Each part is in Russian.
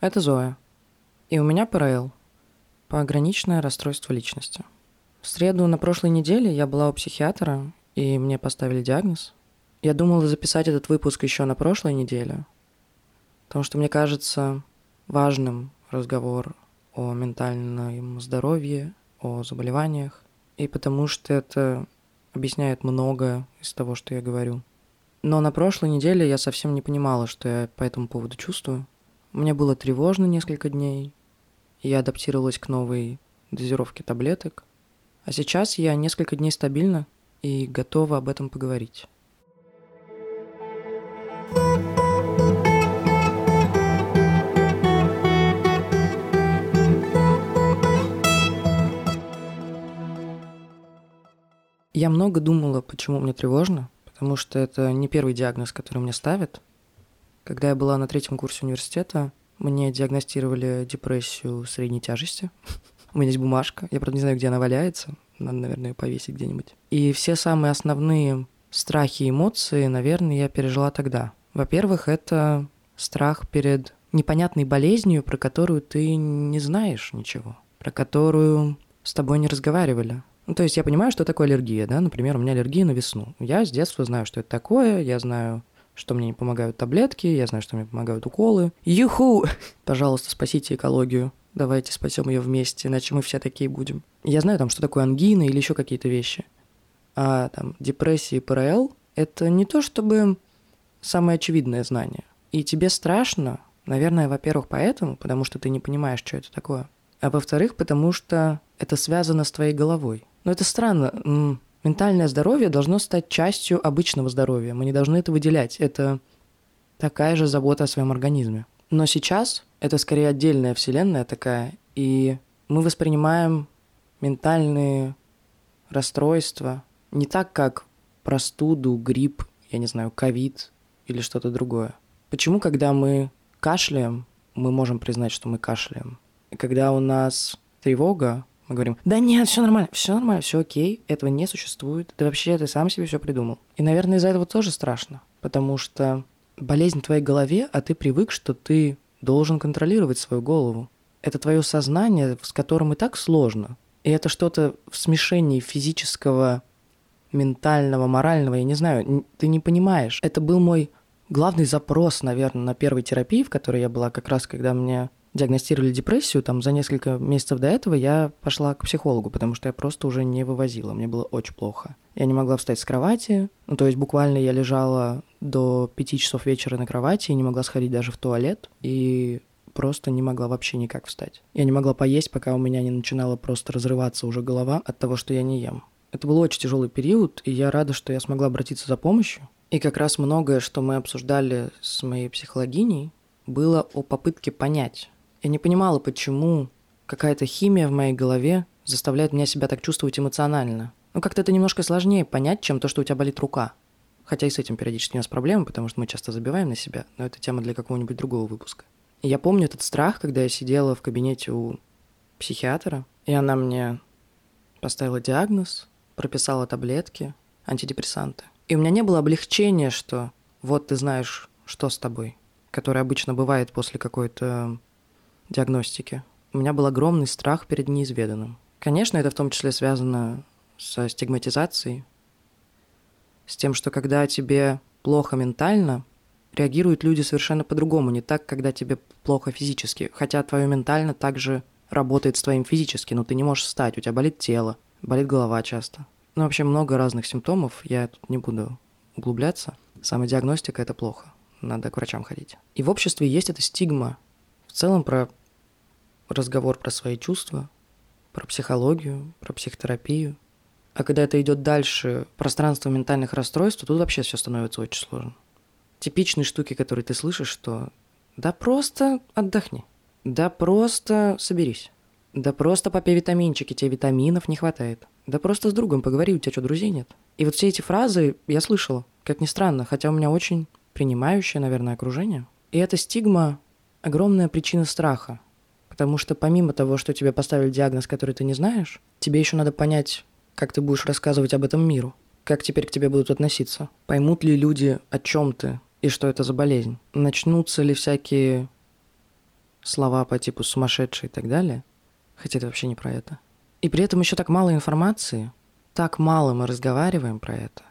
это Зоя. И у меня ПРЛ – пограничное расстройство личности. В среду на прошлой неделе я была у психиатра, и мне поставили диагноз. Я думала записать этот выпуск еще на прошлой неделе, потому что мне кажется важным разговор о ментальном здоровье, о заболеваниях, и потому что это объясняет многое из того, что я говорю. Но на прошлой неделе я совсем не понимала, что я по этому поводу чувствую. Мне было тревожно несколько дней, и я адаптировалась к новой дозировке таблеток. А сейчас я несколько дней стабильна и готова об этом поговорить. Я много думала, почему мне тревожно, потому что это не первый диагноз, который мне ставят. Когда я была на третьем курсе университета, мне диагностировали депрессию средней тяжести. У меня есть бумажка, я, правда, не знаю, где она валяется, надо, наверное, ее повесить где-нибудь. И все самые основные страхи и эмоции, наверное, я пережила тогда. Во-первых, это страх перед непонятной болезнью, про которую ты не знаешь ничего, про которую с тобой не разговаривали. Ну, то есть я понимаю, что такое аллергия, да, например, у меня аллергия на весну. Я с детства знаю, что это такое, я знаю, что мне не помогают таблетки, я знаю, что мне помогают уколы. Юху! Пожалуйста, спасите экологию. Давайте спасем ее вместе, иначе мы все такие будем. Я знаю там, что такое ангина или еще какие-то вещи. А там депрессия и ПРЛ – это не то чтобы самое очевидное знание. И тебе страшно, наверное, во-первых, поэтому, потому что ты не понимаешь, что это такое. А во-вторых, потому что это связано с твоей головой. Но это странно. Ментальное здоровье должно стать частью обычного здоровья. Мы не должны это выделять. Это такая же забота о своем организме. Но сейчас это скорее отдельная вселенная такая, и мы воспринимаем ментальные расстройства не так, как простуду, грипп, я не знаю, ковид или что-то другое. Почему, когда мы кашляем, мы можем признать, что мы кашляем? И когда у нас тревога, мы говорим, да нет, все нормально, все нормально, все окей, этого не существует, ты вообще ты сам себе все придумал. И, наверное, из-за этого тоже страшно, потому что болезнь в твоей голове, а ты привык, что ты должен контролировать свою голову. Это твое сознание, с которым и так сложно. И это что-то в смешении физического, ментального, морального, я не знаю, ты не понимаешь. Это был мой главный запрос, наверное, на первой терапии, в которой я была как раз, когда мне диагностировали депрессию, там за несколько месяцев до этого я пошла к психологу, потому что я просто уже не вывозила, мне было очень плохо. Я не могла встать с кровати, ну то есть буквально я лежала до пяти часов вечера на кровати и не могла сходить даже в туалет, и просто не могла вообще никак встать. Я не могла поесть, пока у меня не начинала просто разрываться уже голова от того, что я не ем. Это был очень тяжелый период, и я рада, что я смогла обратиться за помощью. И как раз многое, что мы обсуждали с моей психологиней, было о попытке понять, я не понимала, почему какая-то химия в моей голове заставляет меня себя так чувствовать эмоционально. Ну, как-то это немножко сложнее понять, чем то, что у тебя болит рука. Хотя и с этим периодически у нас проблемы, потому что мы часто забиваем на себя, но это тема для какого-нибудь другого выпуска. И я помню этот страх, когда я сидела в кабинете у психиатра, и она мне поставила диагноз, прописала таблетки, антидепрессанты. И у меня не было облегчения, что вот ты знаешь, что с тобой, которое обычно бывает после какой-то диагностики. У меня был огромный страх перед неизведанным. Конечно, это в том числе связано со стигматизацией, с тем, что когда тебе плохо ментально, реагируют люди совершенно по-другому, не так, когда тебе плохо физически. Хотя твое ментально также работает с твоим физически, но ты не можешь встать, у тебя болит тело, болит голова часто. Ну, вообще много разных симптомов, я тут не буду углубляться. Самодиагностика – это плохо, надо к врачам ходить. И в обществе есть эта стигма в целом про разговор про свои чувства, про психологию, про психотерапию. А когда это идет дальше, пространство ментальных расстройств, тут вообще все становится очень сложно. Типичные штуки, которые ты слышишь, что да просто отдохни, да просто соберись, да просто попей витаминчики, тебе витаминов не хватает, да просто с другом поговори, у тебя что, друзей нет? И вот все эти фразы я слышала, как ни странно, хотя у меня очень принимающее, наверное, окружение. И эта стигма – огромная причина страха, Потому что помимо того, что тебе поставили диагноз, который ты не знаешь, тебе еще надо понять, как ты будешь рассказывать об этом миру. Как теперь к тебе будут относиться? Поймут ли люди, о чем ты и что это за болезнь? Начнутся ли всякие слова по типу сумасшедший и так далее, хотя это вообще не про это. И при этом еще так мало информации, так мало мы разговариваем про это.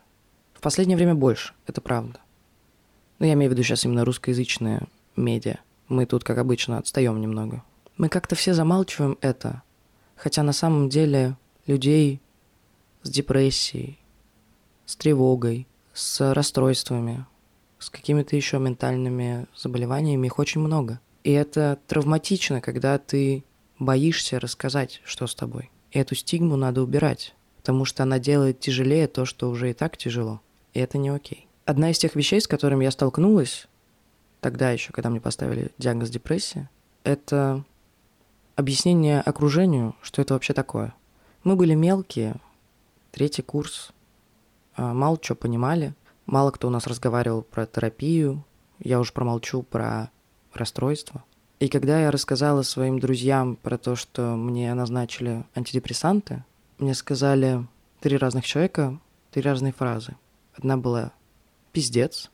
В последнее время больше, это правда. Но я имею в виду сейчас именно русскоязычные медиа. Мы тут, как обычно, отстаем немного. Мы как-то все замалчиваем это, хотя на самом деле людей с депрессией, с тревогой, с расстройствами, с какими-то еще ментальными заболеваниями, их очень много. И это травматично, когда ты боишься рассказать, что с тобой. И эту стигму надо убирать, потому что она делает тяжелее то, что уже и так тяжело. И это не окей. Одна из тех вещей, с которыми я столкнулась, тогда еще, когда мне поставили диагноз депрессия, это объяснение окружению, что это вообще такое. Мы были мелкие, третий курс, а, мало что понимали, мало кто у нас разговаривал про терапию, я уж промолчу про расстройство. И когда я рассказала своим друзьям про то, что мне назначили антидепрессанты, мне сказали три разных человека, три разные фразы. Одна была «пиздец»,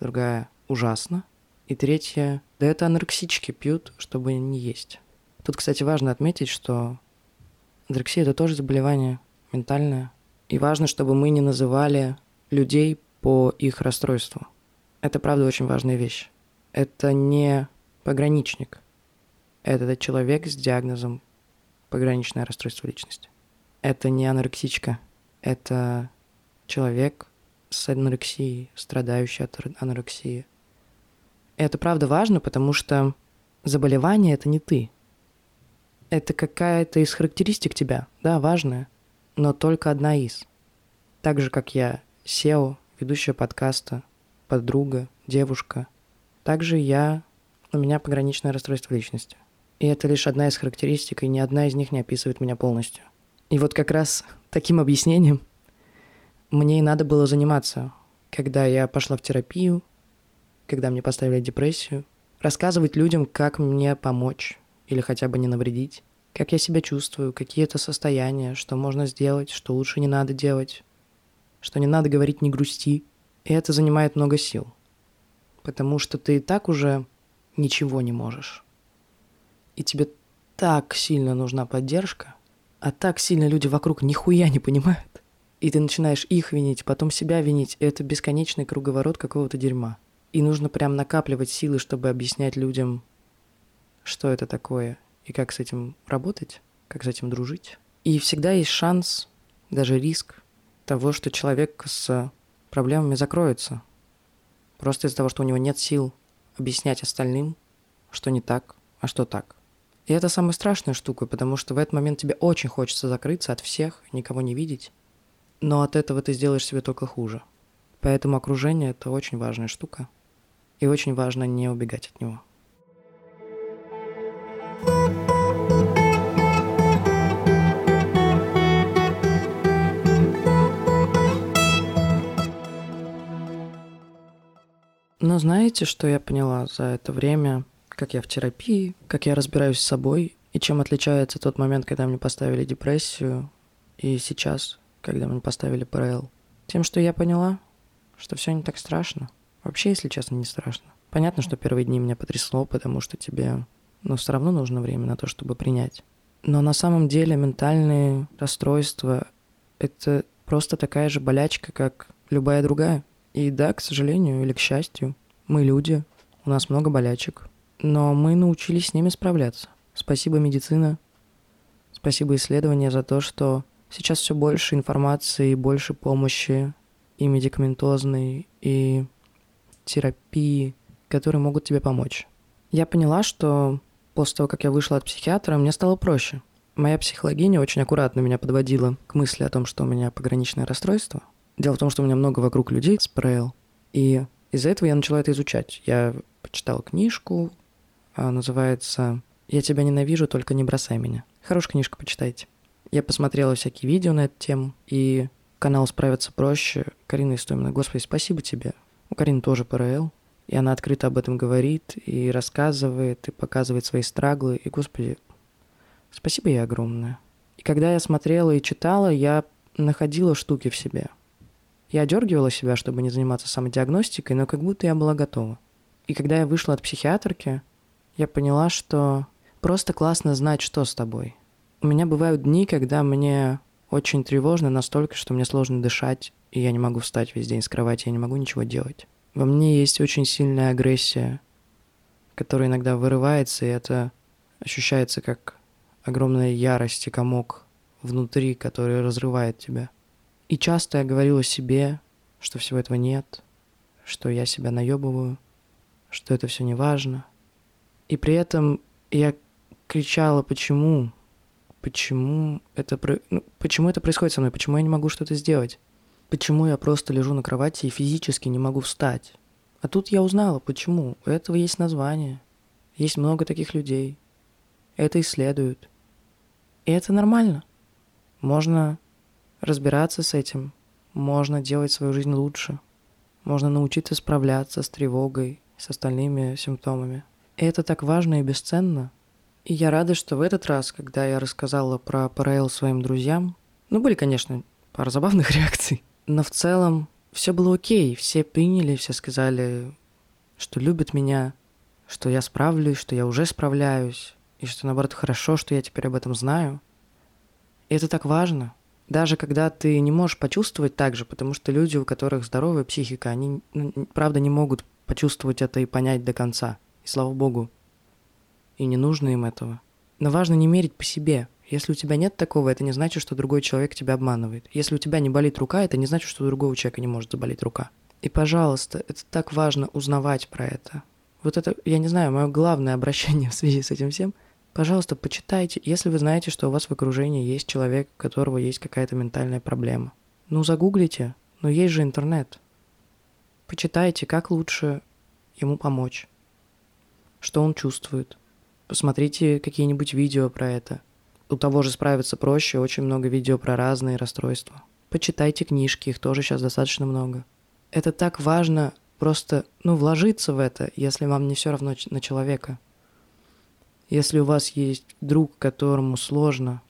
другая «ужасно», и третья «да это анорексички пьют, чтобы не есть». Тут, кстати, важно отметить, что анорексия – это тоже заболевание ментальное, и важно, чтобы мы не называли людей по их расстройству. Это, правда, очень важная вещь. Это не пограничник. Это человек с диагнозом пограничное расстройство личности. Это не анорексичка. Это человек с анорексией, страдающий от анорексии. Это правда важно, потому что заболевание – это не ты. Это какая-то из характеристик тебя, да, важная, но только одна из. Так же, как я, SEO, ведущая подкаста, подруга, девушка. Также я, у меня пограничное расстройство личности. И это лишь одна из характеристик, и ни одна из них не описывает меня полностью. И вот как раз таким объяснением мне и надо было заниматься, когда я пошла в терапию, когда мне поставили депрессию, рассказывать людям, как мне помочь или хотя бы не навредить, как я себя чувствую, какие это состояния, что можно сделать, что лучше не надо делать, что не надо говорить «не грусти». И это занимает много сил, потому что ты и так уже ничего не можешь. И тебе так сильно нужна поддержка, а так сильно люди вокруг нихуя не понимают. И ты начинаешь их винить, потом себя винить. И это бесконечный круговорот какого-то дерьма. И нужно прям накапливать силы, чтобы объяснять людям, что это такое и как с этим работать, как с этим дружить. И всегда есть шанс, даже риск того, что человек с проблемами закроется. Просто из-за того, что у него нет сил объяснять остальным, что не так, а что так. И это самая страшная штука, потому что в этот момент тебе очень хочется закрыться от всех, никого не видеть, но от этого ты сделаешь себе только хуже. Поэтому окружение – это очень важная штука, и очень важно не убегать от него. Но знаете, что я поняла за это время, как я в терапии, как я разбираюсь с собой, и чем отличается тот момент, когда мне поставили депрессию, и сейчас, когда мне поставили ПРЛ? Тем, что я поняла, что все не так страшно. Вообще, если честно, не страшно. Понятно, что первые дни меня потрясло, потому что тебе, ну, все равно нужно время на то, чтобы принять. Но на самом деле ментальные расстройства — это просто такая же болячка, как любая другая. И да, к сожалению или к счастью, мы люди, у нас много болячек, но мы научились с ними справляться. Спасибо медицина, спасибо исследования за то, что сейчас все больше информации, больше помощи и медикаментозной, и терапии, которые могут тебе помочь. Я поняла, что после того, как я вышла от психиатра, мне стало проще. Моя психологиня очень аккуратно меня подводила к мысли о том, что у меня пограничное расстройство – Дело в том, что у меня много вокруг людей с ПРЛ, и из-за этого я начала это изучать. Я почитал книжку, а, называется «Я тебя ненавижу, только не бросай меня». Хорошая книжка, почитайте. Я посмотрела всякие видео на эту тему, и канал «Справиться проще» Карина Истомина. Господи, спасибо тебе. У Карины тоже ПРЛ, и она открыто об этом говорит, и рассказывает, и показывает свои страглы, и, господи, спасибо ей огромное. И когда я смотрела и читала, я находила штуки в себе – я одергивала себя, чтобы не заниматься самодиагностикой, но как будто я была готова. И когда я вышла от психиатрки, я поняла, что просто классно знать, что с тобой. У меня бывают дни, когда мне очень тревожно настолько, что мне сложно дышать, и я не могу встать весь день с кровати, я не могу ничего делать. Во мне есть очень сильная агрессия, которая иногда вырывается, и это ощущается как огромная ярость и комок внутри, который разрывает тебя. И часто я говорила себе, что всего этого нет, что я себя наебываю, что это все не важно. И при этом я кричала, почему, почему это, ну, почему это происходит со мной, почему я не могу что-то сделать, почему я просто лежу на кровати и физически не могу встать. А тут я узнала, почему. У этого есть название. Есть много таких людей. Это исследуют. И это нормально. Можно разбираться с этим. Можно делать свою жизнь лучше. Можно научиться справляться с тревогой, с остальными симптомами. И это так важно и бесценно. И я рада, что в этот раз, когда я рассказала про ПРЛ своим друзьям, ну, были, конечно, пара забавных реакций, но в целом все было окей, все приняли, все сказали, что любят меня, что я справлюсь, что я уже справляюсь, и что, наоборот, хорошо, что я теперь об этом знаю. И это так важно. Даже когда ты не можешь почувствовать так же, потому что люди, у которых здоровая психика, они, правда, не могут почувствовать это и понять до конца. И слава богу. И не нужно им этого. Но важно не мерить по себе. Если у тебя нет такого, это не значит, что другой человек тебя обманывает. Если у тебя не болит рука, это не значит, что у другого человека не может заболеть рука. И, пожалуйста, это так важно узнавать про это. Вот это, я не знаю, мое главное обращение в связи с этим всем. Пожалуйста, почитайте, если вы знаете, что у вас в окружении есть человек, у которого есть какая-то ментальная проблема. Ну, загуглите, но есть же интернет. Почитайте, как лучше ему помочь, что он чувствует. Посмотрите какие-нибудь видео про это. У того же справиться проще, очень много видео про разные расстройства. Почитайте книжки, их тоже сейчас достаточно много. Это так важно просто, ну, вложиться в это, если вам не все равно на человека. Если у вас есть друг, которому сложно,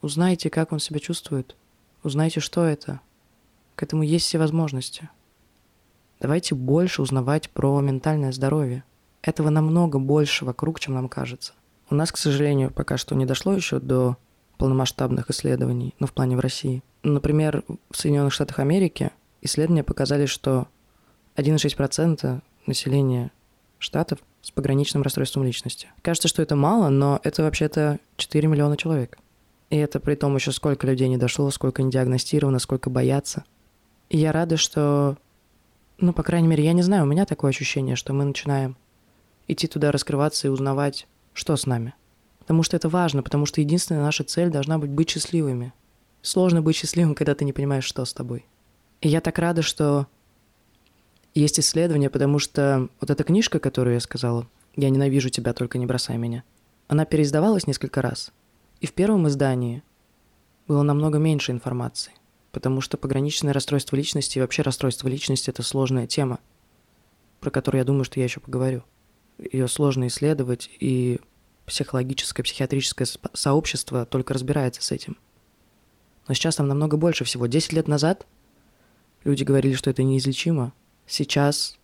узнайте, как он себя чувствует. Узнайте, что это. К этому есть все возможности. Давайте больше узнавать про ментальное здоровье. Этого намного больше вокруг, чем нам кажется. У нас, к сожалению, пока что не дошло еще до полномасштабных исследований, ну, в плане в России. Например, в Соединенных Штатах Америки исследования показали, что 1,6% населения штатов с пограничным расстройством личности. Кажется, что это мало, но это вообще-то 4 миллиона человек. И это при том еще сколько людей не дошло, сколько не диагностировано, сколько боятся. И я рада, что ну, по крайней мере, я не знаю, у меня такое ощущение, что мы начинаем идти туда, раскрываться и узнавать, что с нами. Потому что это важно, потому что единственная наша цель должна быть быть счастливыми. Сложно быть счастливым, когда ты не понимаешь, что с тобой. И я так рада, что есть исследования, потому что вот эта книжка, которую я сказала, «Я ненавижу тебя, только не бросай меня», она переиздавалась несколько раз. И в первом издании было намного меньше информации потому что пограничное расстройство личности и вообще расстройство личности – это сложная тема, про которую я думаю, что я еще поговорю. Ее сложно исследовать, и психологическое, психиатрическое сообщество только разбирается с этим. Но сейчас там намного больше всего. Десять лет назад люди говорили, что это неизлечимо. Сейчас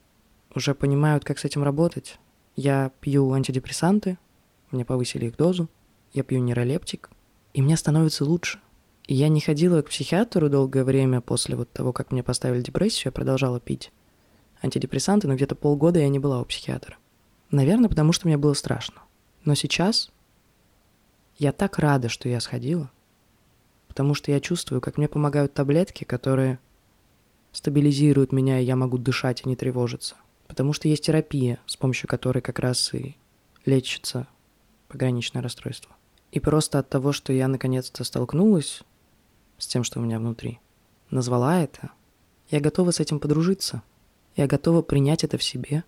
уже понимают, как с этим работать. Я пью антидепрессанты, мне повысили их дозу, я пью нейролептик, и мне становится лучше – я не ходила к психиатру долгое время после вот того, как мне поставили депрессию, я продолжала пить антидепрессанты, но где-то полгода я не была у психиатра. Наверное, потому что мне было страшно. Но сейчас я так рада, что я сходила, потому что я чувствую, как мне помогают таблетки, которые стабилизируют меня, и я могу дышать и не тревожиться. Потому что есть терапия, с помощью которой как раз и лечится пограничное расстройство. И просто от того, что я наконец-то столкнулась с тем, что у меня внутри, назвала это, я готова с этим подружиться. Я готова принять это в себе.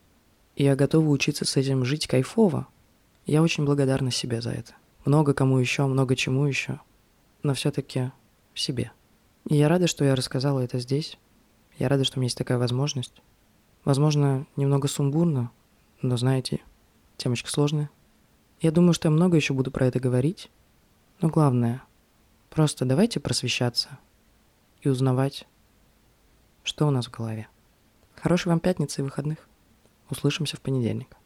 И я готова учиться с этим жить кайфово. Я очень благодарна себе за это. Много кому еще, много чему еще. Но все-таки себе. И я рада, что я рассказала это здесь. Я рада, что у меня есть такая возможность. Возможно, немного сумбурно, но знаете, темочка сложная. Я думаю, что я много еще буду про это говорить. Но главное, Просто давайте просвещаться и узнавать, что у нас в голове. Хорошей вам пятницы и выходных. Услышимся в понедельник.